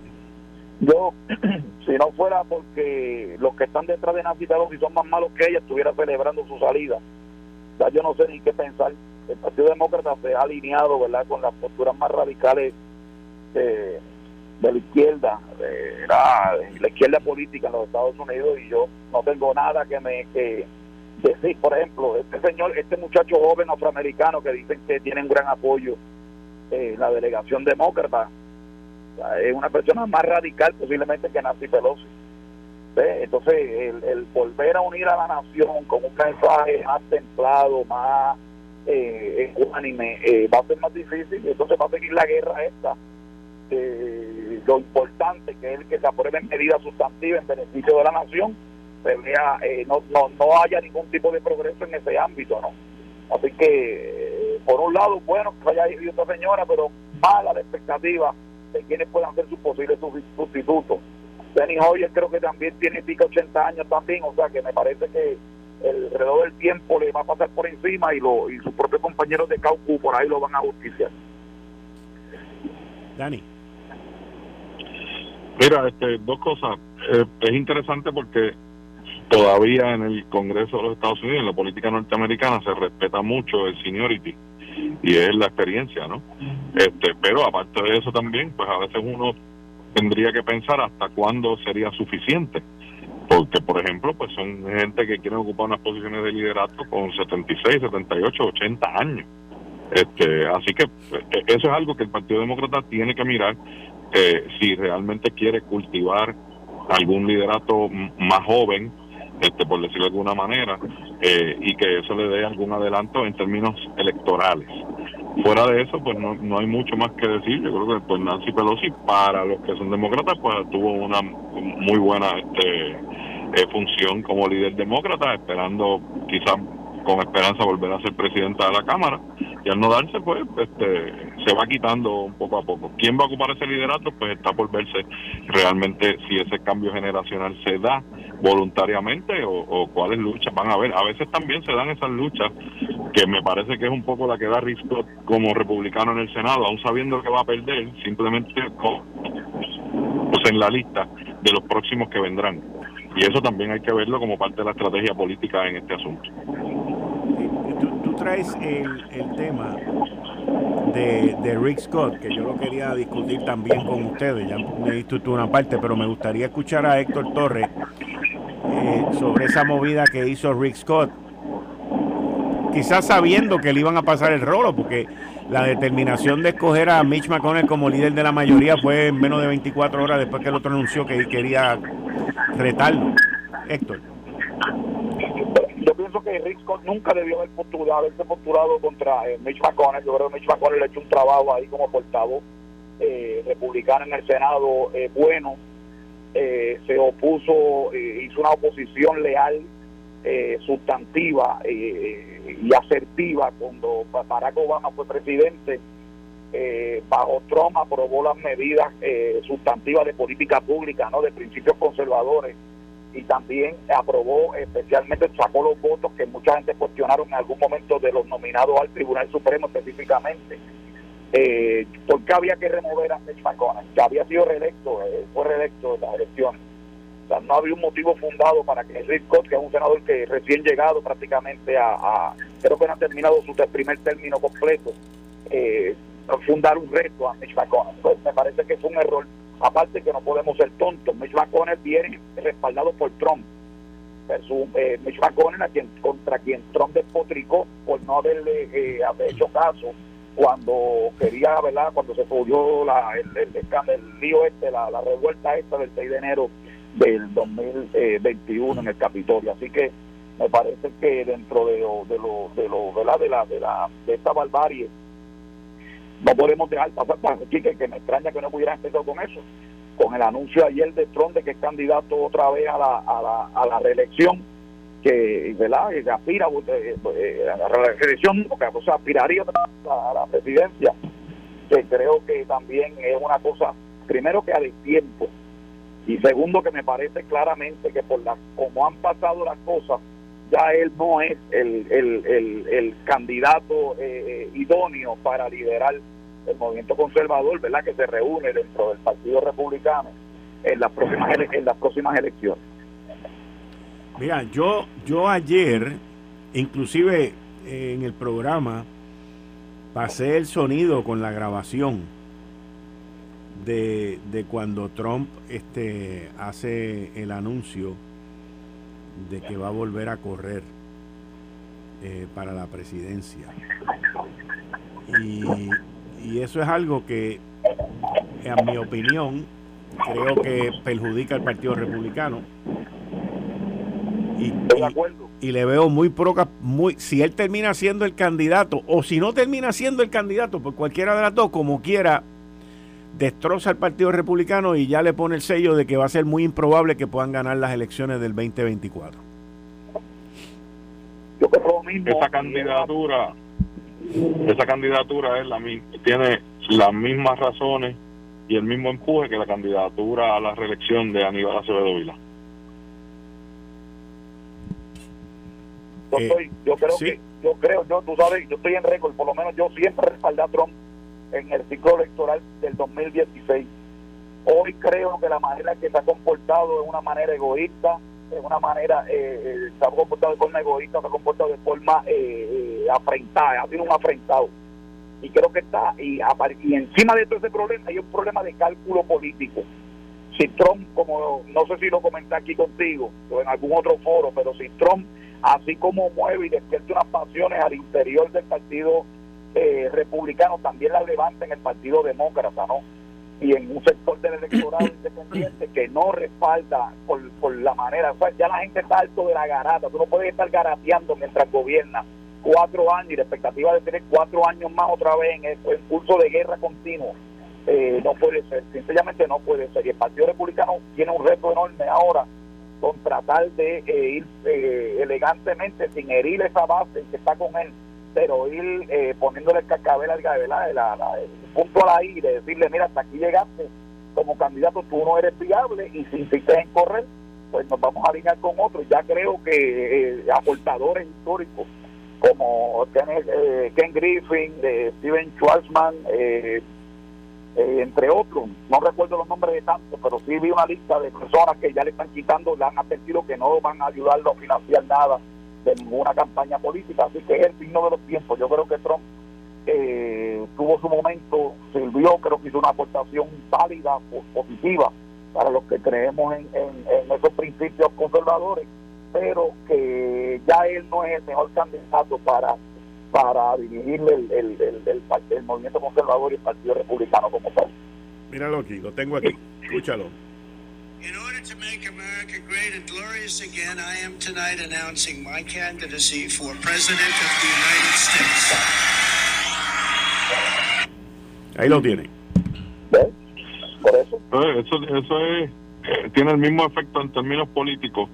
Speaker 6: Yo, <clears throat> si no fuera porque los que están detrás de Nancy Pelosi son más malos que ella, estuviera celebrando su salida yo no sé ni qué pensar. El Partido Demócrata se ha alineado ¿verdad? con las posturas más radicales de, la izquierda, de la, izquierda política en los Estados Unidos y yo no tengo nada que me que decir. Por ejemplo, este señor, este muchacho joven afroamericano que dicen que tienen gran apoyo en la delegación demócrata, es una persona más radical posiblemente que Nancy Pelosi. Entonces, el, volver a unir a la nación con un mensaje más templado, más eh, eh, va a ser más difícil entonces va a seguir la guerra esta. Eh, lo importante que es que se aprueben medidas sustantivas en beneficio de la nación, pero eh, no, no, no haya ningún tipo de progreso en ese ámbito, ¿no? Así que, por un lado, bueno que haya ido esta señora, pero mala la expectativa de quienes puedan ser sus posibles sustitutos. Danny Hoyer creo que también tiene pica 80 años también, o sea que me parece que el alrededor del tiempo le va a pasar por encima y, lo, y sus propios compañeros de Caucu por ahí lo van a justiciar.
Speaker 2: Dani.
Speaker 7: Mira, este, dos cosas. Eh, es interesante porque todavía en el Congreso de los Estados Unidos, en la política norteamericana, se respeta mucho el seniority y es la experiencia, ¿no? Este, pero aparte de eso también, pues a veces uno tendría que pensar hasta cuándo sería suficiente. Porque, por ejemplo, pues son gente que quieren ocupar unas posiciones de liderato con 76, 78, 80 años. Este, así que eh, eso es algo que el Partido Demócrata tiene que mirar eh, si realmente quiere cultivar algún liderato más joven, este, por decirlo de alguna manera, eh, y que eso le dé algún adelanto en términos electorales. Fuera de eso, pues no, no hay mucho más que decir. Yo creo que pues Nancy Pelosi, para los que son demócratas, pues tuvo una muy buena este, eh, función como líder demócrata, esperando quizás con esperanza volver a ser presidenta de la Cámara y al no darse pues este se va quitando un poco a poco. ¿Quién va a ocupar ese liderato? Pues está por verse realmente si ese cambio generacional se da voluntariamente o, cuáles luchas van a haber. A veces también se dan esas luchas que me parece que es un poco la que da Rick como republicano en el Senado, aún sabiendo que va a perder, simplemente pues en la lista de los próximos que vendrán. Y eso también hay que verlo como parte de la estrategia política en este asunto.
Speaker 2: Traes el, el tema de, de, Rick Scott, que yo lo quería discutir también con ustedes, ya me diste tú una parte, pero me gustaría escuchar a Héctor Torres eh, sobre esa movida que hizo Rick Scott, quizás sabiendo que le iban a pasar el rolo, porque la determinación de escoger a Mitch McConnell como líder de la mayoría fue en menos de 24 horas después que el otro anunció que quería retarlo. Héctor
Speaker 6: que Rick nunca debió haber postulado, haberse postulado contra eh, Mitch McConnell. Yo creo que Mitch McConnell ha hecho un trabajo ahí como portavoz eh, republicano en el Senado eh, bueno. se opuso, hizo una oposición leal, sustantiva y asertiva cuando Barack Obama fue presidente. bajo Trump aprobó las medidas sustantivas de política pública, no de principios conservadores y también aprobó, especialmente sacó los votos que mucha gente cuestionaron en algún momento de los nominados al Tribunal Supremo específicamente. Eh, ¿Por qué había que remover a Mitch McConnell? Que había sido reelecto, eh, fue reelecto en las elecciones. No había un motivo fundado para que Rick Scott, que es un senador que recién llegado prácticamente a, creo que no ha terminado su primer término completo, eh, fundar un reto a Mitch McConnell. Pues me parece que fue un error Aparte que no podemos ser tontos, Mitch McConnell viene respaldado por Trump. Versus, eh, Mitch McConnell, a quien, contra quien Trump despotricó por no haberle eh, hecho caso cuando quería, ¿verdad? Cuando se pudrió la, el, el, lío este, la, revuelta esta del 6 de enero del 2021 en el Capitolio. Así que me parece que dentro de lo, de lo, de lo. De la, de la, de esta barbarie no podemos dejar pasar para que, que me extraña que no pudieran empezar con eso con el anuncio ayer de Trump de que es candidato otra vez a la, a la, a la reelección que verdad que aspira eh, eh, a la reelección porque o sea, aspiraría a la presidencia que creo que también es una cosa primero que a tiempo y segundo que me parece claramente que por la como han pasado las cosas ya él no es el, el, el, el candidato eh, idóneo para liderar el movimiento conservador, ¿verdad? Que se reúne dentro del Partido Republicano en las próximas en las próximas elecciones.
Speaker 2: Mira, yo yo ayer, inclusive en el programa, pasé el sonido con la grabación de, de cuando Trump este, hace el anuncio de que va a volver a correr eh, para la presidencia. Y, y eso es algo que, en mi opinión, creo que perjudica al Partido Republicano. Y, y, le veo muy proca, muy, si él termina siendo el candidato, o si no termina siendo el candidato, por cualquiera de las dos, como quiera, destroza al Partido Republicano y ya le pone el sello de que va a ser muy improbable que puedan ganar las elecciones del 2024.
Speaker 7: Yo creo lo mismo. Esa candidatura, esa candidatura es la tiene las mismas razones y el mismo empuje que la candidatura a la reelección de Aníbal Acevedo Vila.
Speaker 6: Yo, eh, yo creo que, yo creo, yo, tú sabes, yo estoy en récord, por lo menos yo siempre respaldé a Trump en el ciclo electoral del 2016. Hoy creo que la manera que se ha comportado es una manera egoísta, es una manera, eh, eh, se ha comportado de forma egoísta, se ha comportado de forma eh, eh, afrentada, ha sido un afrentado. Y creo que está, y, y encima de todo ese problema hay un problema de cálculo político. Si Trump, como no sé si lo comenté aquí contigo o en algún otro foro, pero si Trump, así como mueve y despierta unas pasiones al interior del partido eh, republicano también la levanta en el Partido Demócrata, ¿no? Y en un sector del electorado <clears throat> independiente que no respalda por, por la manera, o sea, ya la gente está alto de la garata, tú no puedes estar garateando mientras gobierna cuatro años y la expectativa de tener cuatro años más otra vez en el, curso de guerra continuo. Eh, no puede ser, sencillamente no puede ser. Y el Partido Republicano tiene un reto enorme ahora con tratar de eh, ir eh, elegantemente, sin herir esa base que está con él, pero ir poniéndole el cascabel al el punto a la I, de decirle, mira, hasta aquí llegaste, como candidato tú no eres viable y si insistes en correr, pues nos vamos a alinear con otros. Ya creo que aportadores históricos como eh, Ken Griffin, de Steven Schwarzman, eh, eh, entre otros. No recuerdo los nombres de tantos, pero sí vi una lista de personas que ya le están quitando, le han advertido que no van a ayudarlo a financiar nada de ninguna campaña política. Así que es el signo de los tiempos. Yo creo que Trump tuvo su momento, sirvió, creo que hizo una aportación válida, positiva para los que creemos en esos principios conservadores pero que ya él no es el mejor candidato para para dirigir el, el, el, el, movimiento conservador y el Partido Republicano como tal.
Speaker 2: Míralo aquí, lo tengo aquí, escúchalo.
Speaker 8: In order to make America great and glorious again, I am tonight announcing my candidacy for President of the United States.
Speaker 2: Ahí lo tienen.
Speaker 6: ¿Ves? Por eso.
Speaker 7: Eh, eso, eso es, eh, tiene el mismo efecto en términos políticos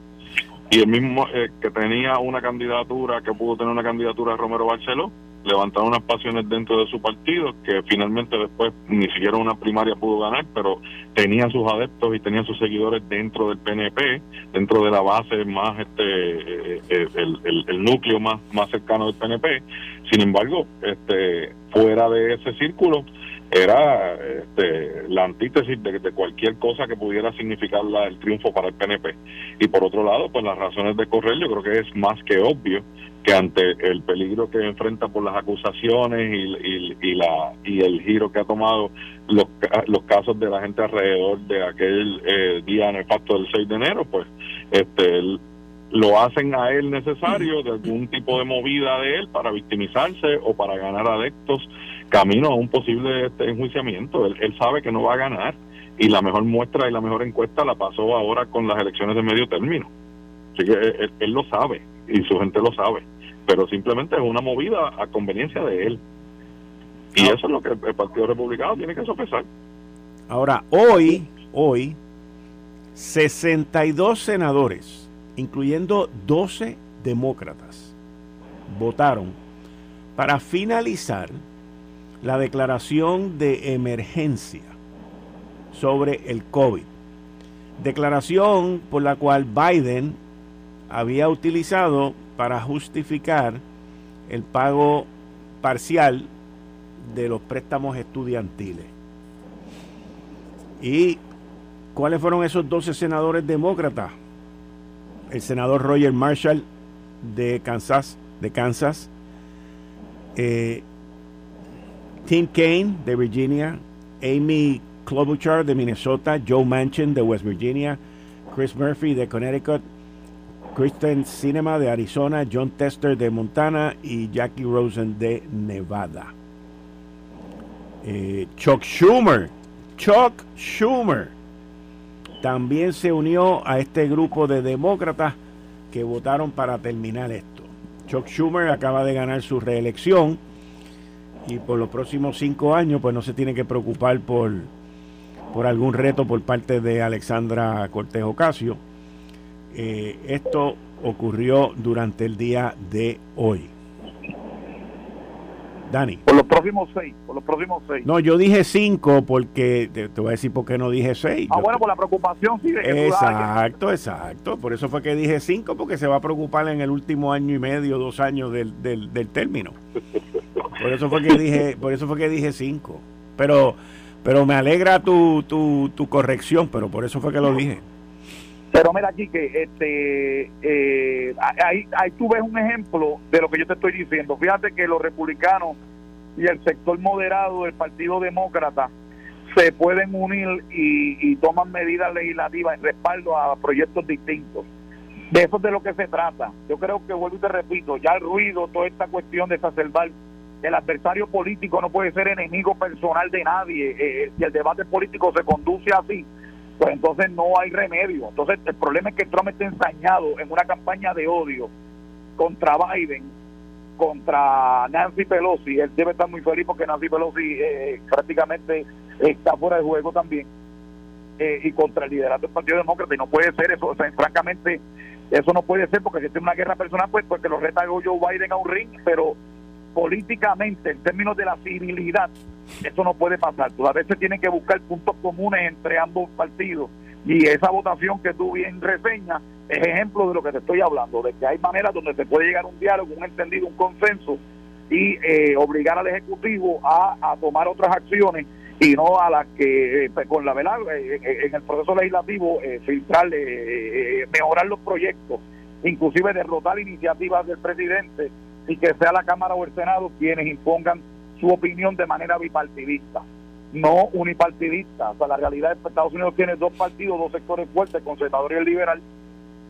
Speaker 7: y el mismo eh, que tenía una candidatura, que pudo tener una candidatura de Romero Barceló, levantaron unas pasiones dentro de su partido, que finalmente después ni siquiera una primaria pudo ganar, pero tenía sus adeptos y tenía sus seguidores dentro del PNP, dentro de la base más, este eh, eh, el, el, núcleo más, más cercano del PNP. Sin embargo, este fuera de ese círculo, era este, la antítesis de, de, cualquier cosa que pudiera significar la, el triunfo para el PNP. Y por otro lado, pues las razones de correr yo creo que es más que obvio que ante el peligro que enfrenta por las acusaciones y, la, y el giro que ha tomado los, los casos de la gente alrededor de aquel eh, día nefasto del 6 de enero, pues este lo hacen a él necesario de algún tipo de movida de él para victimizarse o para ganar adeptos camino a un posible este, enjuiciamiento. Él, sabe que no va a ganar y la mejor muestra y la mejor encuesta la pasó ahora con las elecciones de medio término. Así que él, lo sabe y su gente lo sabe, pero simplemente es una movida a conveniencia de él. Y eso es lo que el, Partido Republicano tiene que sopesar.
Speaker 2: Ahora, hoy, hoy, 62 senadores, incluyendo 12 demócratas, votaron para finalizar la declaración de emergencia sobre el COVID. Declaración por la cual Biden había utilizado para justificar el pago parcial de los préstamos estudiantiles. ¿Y cuáles fueron esos 12 senadores demócratas? El senador Roger Marshall de Kansas, de Kansas, eh, Tim Kaine de Virginia, Amy Klobuchar de Minnesota, Joe Manchin de West Virginia, Chris Murphy de Connecticut, Kristen Cinema de Arizona, John Tester de Montana. Y Jackie Rosen de Nevada. Eh, Chuck Schumer, Chuck Schumer. También se unió a este grupo de demócratas que votaron para terminar esto. Chuck Schumer acaba de ganar su reelección y por los próximos cinco años pues no se tiene que preocupar por, por algún reto por parte de Alexandra Cortés Ocasio. Eh, esto ocurrió durante el día de hoy. Dani.
Speaker 6: Por los próximos seis, por los próximos seis.
Speaker 2: No, yo dije cinco porque, te, voy a decir por qué no dije seis.
Speaker 6: Ah, bueno, por la preocupación, sí.
Speaker 2: exacto, exacto. Por eso fue que dije cinco, porque se va a preocupar en el último año y medio, dos años del, del, del término. Por eso fue que dije, por eso fue que dije cinco. Pero, pero me alegra tu, tu, tu corrección, pero por eso fue que lo dije.
Speaker 6: Pero mira aquí que este eh, ahí, ahí tú ves un ejemplo de lo que yo te estoy diciendo. Fíjate que los republicanos y el sector moderado del Partido Demócrata se pueden unir y, toman medidas legislativas en respaldo a proyectos distintos. De eso es de lo que se trata. Yo creo que, vuelvo y te repito, ya el ruido, toda esta cuestión de exacerbar el adversario político no puede ser enemigo personal de nadie. Eh, si el debate político se conduce así, pues entonces no hay remedio. Entonces el problema es que Trump está ensañado en una campaña de odio contra Biden, contra Nancy Pelosi. Él debe estar muy feliz porque Nancy Pelosi eh, prácticamente está fuera de juego también. Eh, y contra el liderato del Partido Demócrata. Y no puede ser eso. O sea, francamente, eso no puede ser porque si tiene una guerra personal, pues porque lo reta Joe Biden a un ring, pero políticamente, en términos de la civilidad, eso no puede pasar. Tú a veces tienen que buscar puntos comunes entre ambos partidos. Y esa votación que tú bien reseñas es ejemplo de lo que te estoy hablando, de que hay maneras donde se puede llegar a un diálogo, un entendido, un consenso y eh, obligar al Ejecutivo a, a, tomar otras acciones y no a las que, eh, pues, con la verdad, eh, en el proceso legislativo, filtrar, mejorar los proyectos, inclusive derrotar iniciativas del presidente y que sea la Cámara o el Senado quienes impongan su opinión de manera bipartidista, no unipartidista. O sea, la realidad es que Estados Unidos tiene dos partidos, dos sectores fuertes, el conservador y el liberal,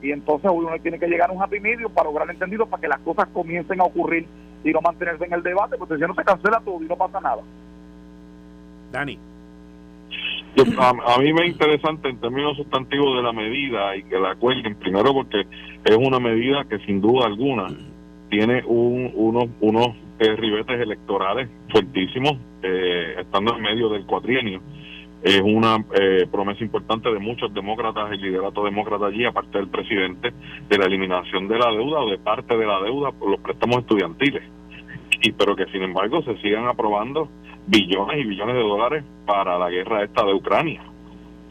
Speaker 6: y entonces uno tiene que llegar a un happy medium para lograr entendido para que las cosas comiencen a ocurrir y no mantenerse en el debate, porque si no se cancela todo y no pasa nada.
Speaker 2: Dani.
Speaker 7: A, mí me es interesante en términos sustantivos de la medida y que la cuelguen, primero porque es una medida que sin duda alguna tiene un, unos, unos eh, ribetes electorales fuertísimos, eh, estando en medio del cuatrienio. Es una eh, promesa importante de muchos demócratas, el liderato demócrata allí, aparte del presidente, de la eliminación de la deuda o de parte de la deuda por los préstamos estudiantiles. Y pero que sin embargo se sigan aprobando billones y billones de dólares para la guerra esta de Ucrania.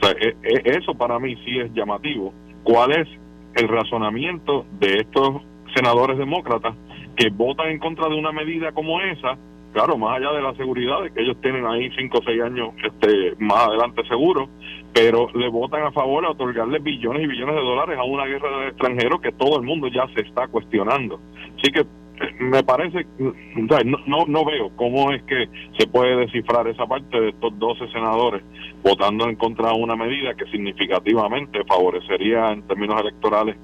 Speaker 7: O sea, e, e, eso para mí sí es llamativo. ¿Cuál es el razonamiento de estos senadores demócratas que votan en contra de una medida como esa, claro, más allá de la seguridad que ellos tienen ahí cinco o seis años este, más adelante seguro, pero le votan a favor a otorgarle billones y billones de dólares a una guerra de extranjeros que todo el mundo ya se está cuestionando. Así que eh, me parece, no, no, no veo cómo es que se puede descifrar esa parte de estos 12 senadores votando en contra de una medida que significativamente favorecería en términos electorales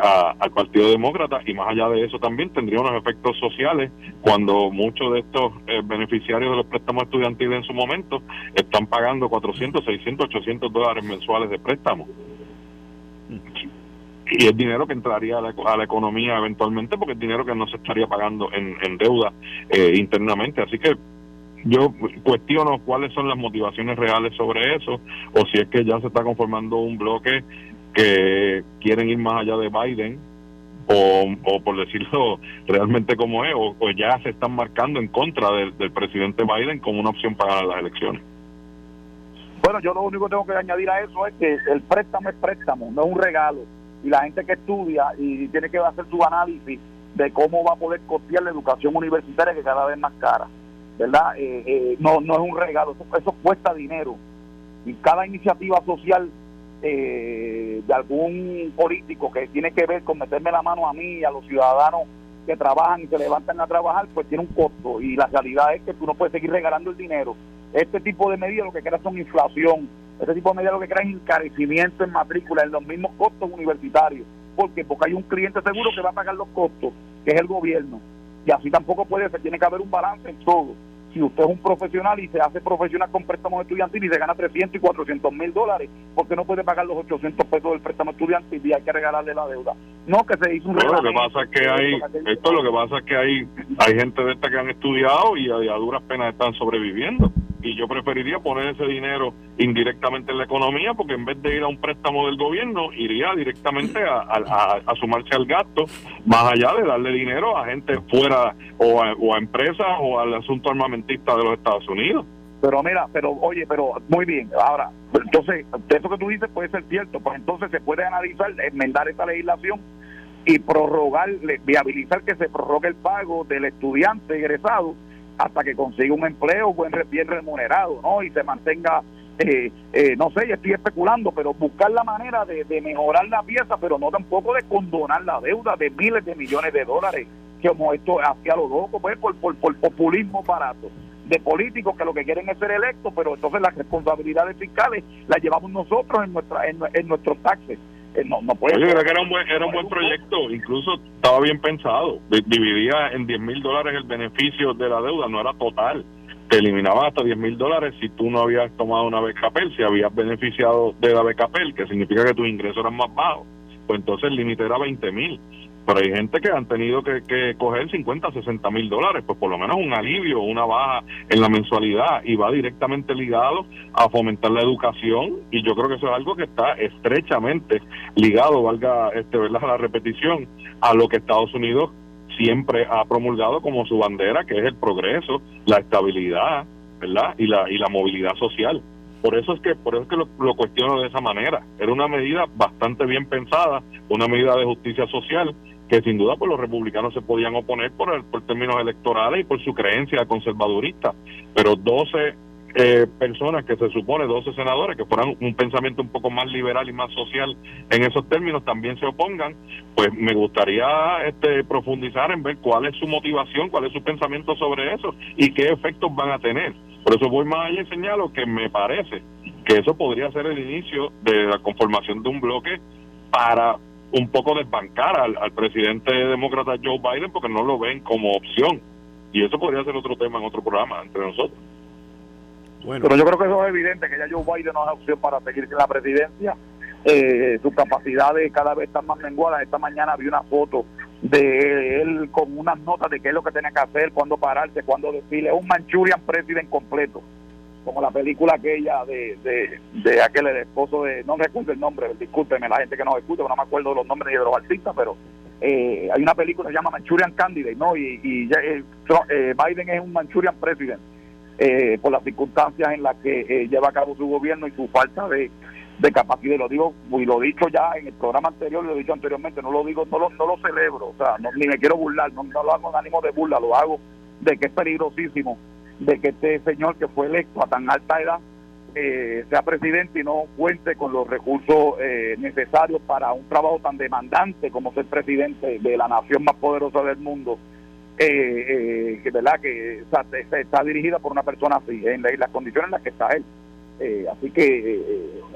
Speaker 7: al Partido Demócrata y más allá de eso también tendría unos efectos sociales cuando muchos de estos eh, beneficiarios de los préstamos estudiantiles en su momento están pagando 400, 600, 800 dólares mensuales de préstamos. Y es dinero que entraría a la, economía eventualmente porque es dinero que no se estaría pagando en, deuda eh, internamente. Así que yo cuestiono cuáles son las motivaciones reales sobre eso o si es que ya se está conformando un bloque que quieren ir más allá de Biden o, o por decirlo <laughs> realmente como es, o, ya se están marcando en contra del, presidente Biden como una opción para las elecciones.
Speaker 6: Bueno, yo lo único que tengo que añadir a eso es que el préstamo es préstamo, no es un regalo. Y la gente que estudia y tiene que hacer su análisis de cómo va a poder costear la educación universitaria que cada vez más cara, ¿verdad? Eh, eh, no, no es un regalo, eso, eso cuesta dinero. Y cada iniciativa social eh, de algún político que tiene que ver con meterme la mano a mí y a los ciudadanos que trabajan y se levantan a trabajar, pues tiene un costo. Y la realidad es que tú no puedes seguir regalando el dinero. Este tipo de medidas lo que crea son inflación. Este tipo de medidas lo que crea es encarecimiento en matrícula, en los mismos costos universitarios. ¿Por qué? Porque hay un cliente seguro que va a pagar los costos, que es el gobierno. Y así tampoco puede ser, tiene que haber un balance en todo si usted es un profesional y se hace profesional con préstamos estudiantiles y se gana 300 y 400 mil dólares, porque no puede pagar los 800 pesos del préstamo estudiantil y hay que regalarle la deuda? No, que se hizo un
Speaker 7: Lo que pasa es que hay, esto lo que pasa es que hay, hay gente de esta que han estudiado y a duras penas están sobreviviendo y yo preferiría poner ese dinero indirectamente en la economía porque en vez de ir a un préstamo del gobierno iría directamente a, sumarse al gasto más allá de darle dinero a gente fuera o a, empresas o al asunto armamentista de los Estados Unidos.
Speaker 6: Pero mira, pero oye, pero muy bien, ahora, entonces, eso que tú dices puede ser cierto, pues entonces se puede analizar, enmendar esta legislación y prorrogar, viabilizar que se prorrogue el pago del estudiante egresado hasta que consiga un empleo buen bien remunerado, ¿no? Y se mantenga, eh, eh, no sé, estoy especulando, pero buscar la manera de, mejorar la pieza, pero no tampoco de condonar la deuda de miles de millones de dólares, que como esto hacía lo loco, pues por, por, por populismo barato de políticos que lo que quieren es ser electos, pero entonces las responsabilidades fiscales las llevamos nosotros en nuestra en, nuestros taxes. No, no puede
Speaker 7: Yo creo que era un buen, era un buen proyecto, incluso estaba bien pensado. Dividía en 10 mil dólares el beneficio de la deuda, no era total. Te eliminaba hasta 10 mil dólares si tú no habías tomado una BKPEL, si habías beneficiado de la BKPEL, que significa que tus ingresos eran más bajos, pues entonces el límite era 20 mil. Pero hay gente que han tenido que, que coger 50, 60 mil dólares, pues por lo menos un alivio, una baja en la mensualidad y va directamente ligado a fomentar la educación y yo creo que eso es algo que está estrechamente ligado, valga este, ¿verdad? la repetición, a lo que Estados Unidos siempre ha promulgado como su bandera, que es el progreso, la estabilidad, ¿verdad? Y la, y la movilidad social. Por eso es que, por eso es que lo, lo, cuestiono de esa manera. Era una medida bastante bien pensada, una medida de justicia social que sin duda pues los republicanos se podían oponer por, el, por términos electorales y por su creencia conservadurista, pero 12 eh, personas que se supone, 12 senadores que fueran un pensamiento un poco más liberal y más social en esos términos también se opongan, pues me gustaría este, profundizar en ver cuál es su motivación, cuál es su pensamiento sobre eso y qué efectos van a tener. Por eso voy más allá y señalo que me parece que eso podría ser el inicio de la conformación de un bloque para un poco desbancar al, al presidente demócrata Joe Biden porque no lo ven como opción. Y eso podría ser otro tema en otro programa entre nosotros.
Speaker 6: Bueno. Pero yo creo que eso es evidente, que ya Joe Biden no es opción para seguir en la presidencia. Eh, sus capacidades cada vez están más menguadas. Esta mañana vi una foto de él con unas notas de qué es lo que tiene que hacer, cuándo pararse, cuándo decirle Es un Manchurian President completo como la película aquella de, de, de aquel esposo de, no recuerdo el nombre, discúlpeme la gente que nos escucha, no me acuerdo los nombres de los artistas, pero eh, hay una película que se llama Manchurian Candidate, ¿no? Y, y eh, eh, Biden es un Manchurian President eh, por las circunstancias en las que eh, lleva a cabo su gobierno y su falta de, de capacidad. Lo digo, y lo he dicho ya en el programa anterior, lo he dicho anteriormente, no lo digo, no lo, no lo celebro, o sea, no, ni me quiero burlar, no, no lo hago en ánimo de burla, lo hago de que es peligrosísimo de que este señor que fue electo a tan alta edad eh, sea presidente y no cuente con los recursos eh, necesarios para un trabajo tan demandante como ser presidente de la nación más poderosa del mundo, eh, que verdad que está dirigida por una persona así, en, las condiciones en las que está él. así que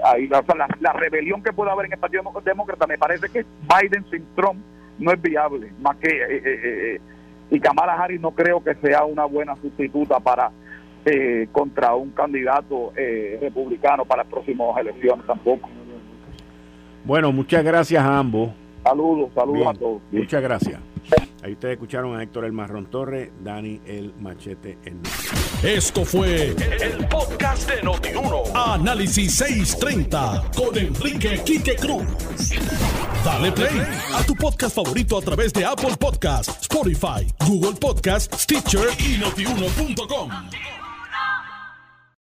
Speaker 6: ahí, la, la, rebelión que puede haber en el Partido Demócrata me parece que Biden sin Trump no es viable, más que y Kamala Harris no creo que sea una buena sustituta para eh, contra un candidato eh, republicano para las próximas elecciones tampoco.
Speaker 2: Bueno, muchas gracias a ambos.
Speaker 6: Saludos, saludos a todos.
Speaker 2: Muchas gracias. Ahí ustedes escucharon a Héctor El Marrón Torre, Dani El Machete El
Speaker 1: Esto fue el, podcast de Notiuno. Análisis 630 con Enrique Quique Cruz. Dale play a tu podcast favorito a través de Apple Podcasts, Spotify, Google Podcasts, Stitcher y notiuno.com.